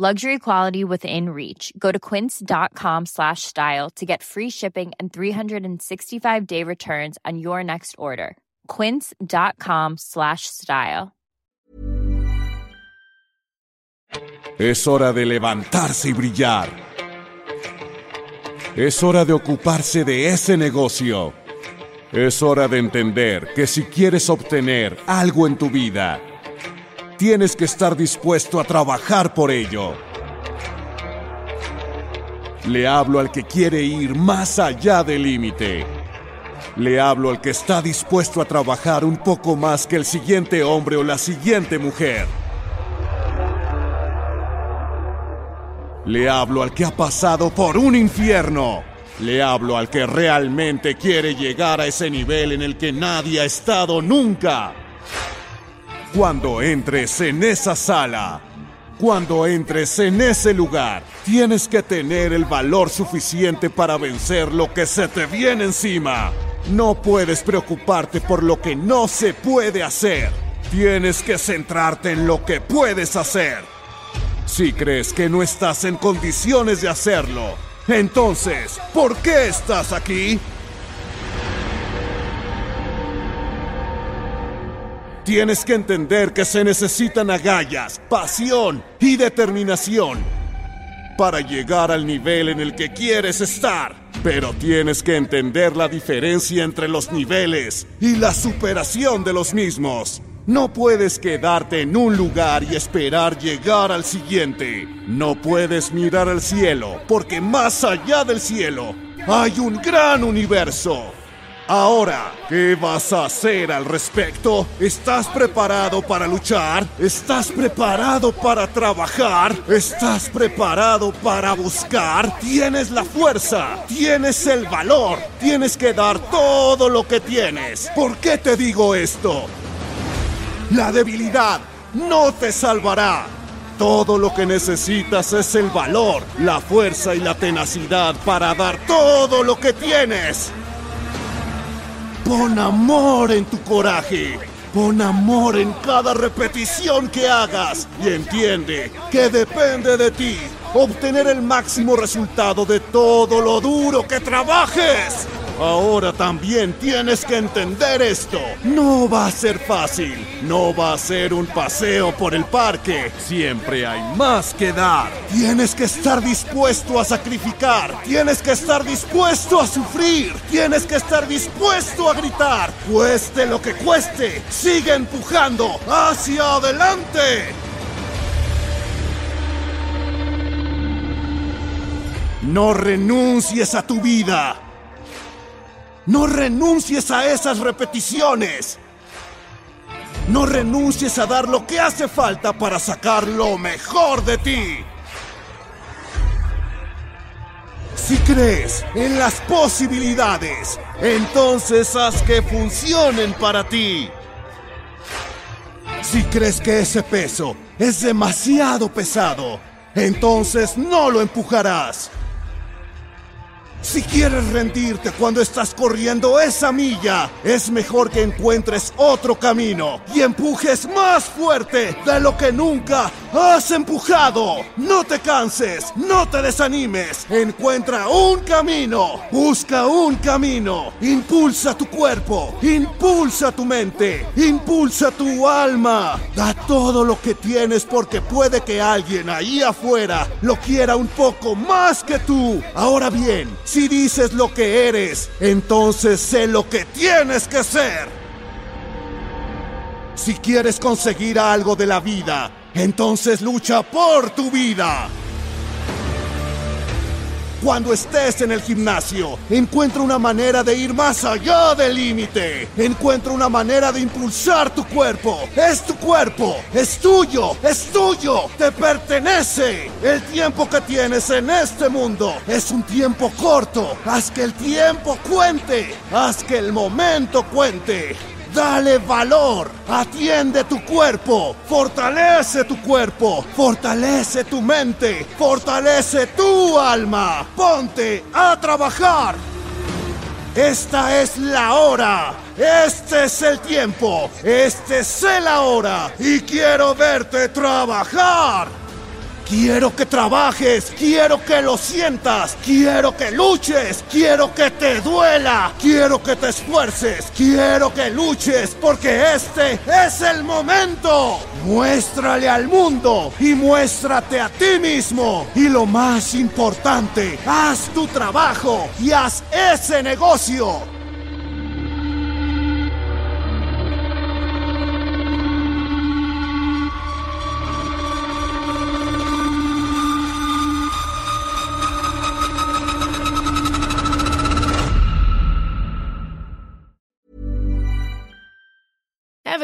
Luxury quality within reach. Go to quince.com slash style to get free shipping and 365 day returns on your next order. Quince.com slash style. Es hora de levantarse y brillar. Es hora de ocuparse de ese negocio. Es hora de entender que si quieres obtener algo en tu vida, tienes que estar dispuesto a trabajar por ello. Le hablo al que quiere ir más allá del límite. Le hablo al que está dispuesto a trabajar un poco más que el siguiente hombre o la siguiente mujer. Le hablo al que ha pasado por un infierno. Le hablo al que realmente quiere llegar a ese nivel en el que nadie ha estado nunca. Cuando entres en esa sala, cuando entres en ese lugar, tienes que tener el valor suficiente para vencer lo que se te viene encima. No puedes preocuparte por lo que no se puede hacer. Tienes que centrarte en lo que puedes hacer. Si crees que no estás en condiciones de hacerlo, entonces, ¿por qué estás aquí? Tienes que entender que se necesitan agallas, pasión y determinación para llegar al nivel en el que quieres estar. Pero tienes que entender la diferencia entre los niveles y la superación de los mismos. No puedes quedarte en un lugar y esperar llegar al siguiente. No puedes mirar al cielo, porque más allá del cielo hay un gran universo. Ahora, ¿qué vas a hacer al respecto? ¿Estás preparado para luchar? ¿Estás preparado para trabajar? ¿Estás preparado para buscar? Tienes la fuerza, tienes el valor, tienes que dar todo lo que tienes. ¿Por qué te digo esto? La debilidad no te salvará. Todo lo que necesitas es el valor, la fuerza y la tenacidad para dar todo lo que tienes. Pon amor en tu coraje. Pon amor en cada repetición que hagas y entiende que depende de ti obtener el máximo resultado de todo lo duro que trabajes. Ahora también tienes que entender esto. No va a ser fácil. No va a ser un paseo por el parque. Siempre hay más que dar. Tienes que estar dispuesto a sacrificar. Tienes que estar dispuesto a sufrir. Tienes que estar dispuesto a gritar. Cueste lo que cueste. Sigue empujando hacia adelante. No renuncies a tu vida. No renuncies a esas repeticiones. No renuncies a dar lo que hace falta para sacar lo mejor de ti. Si crees en las posibilidades, entonces haz que funcionen para ti. Si crees que ese peso es demasiado pesado, entonces no lo empujarás. Si quieres rendirte cuando estás corriendo esa milla, es mejor que encuentres otro camino y empujes más fuerte de lo que nunca has empujado. No te canses, no te desanimes. Encuentra un camino, busca un camino. Impulsa tu cuerpo, impulsa tu mente, impulsa tu alma. Da todo lo que tienes porque puede que alguien ahí afuera lo quiera un poco más que tú. Ahora bien, si dices lo que eres, entonces sé lo que tienes que ser. Si quieres conseguir algo de la vida, entonces lucha por tu vida. Cuando estés en el gimnasio, encuentra una manera de ir más allá del límite. Encuentra una manera de impulsar tu cuerpo. Es tu cuerpo, es tuyo, es tuyo, te pertenece. El tiempo que tienes en este mundo es un tiempo corto. Haz que el tiempo cuente. Haz que el momento cuente. Dale valor, atiende tu cuerpo, fortalece tu cuerpo, fortalece tu mente, fortalece tu alma. Ponte a trabajar. Esta es la hora, este es el tiempo, este es la hora y quiero verte trabajar. Quiero que trabajes, quiero que lo sientas, quiero que luches, quiero que te duela, quiero que te esfuerces, quiero que luches, porque este es el momento. Muéstrale al mundo y muéstrate a ti mismo. Y lo más importante, haz tu trabajo y haz ese negocio.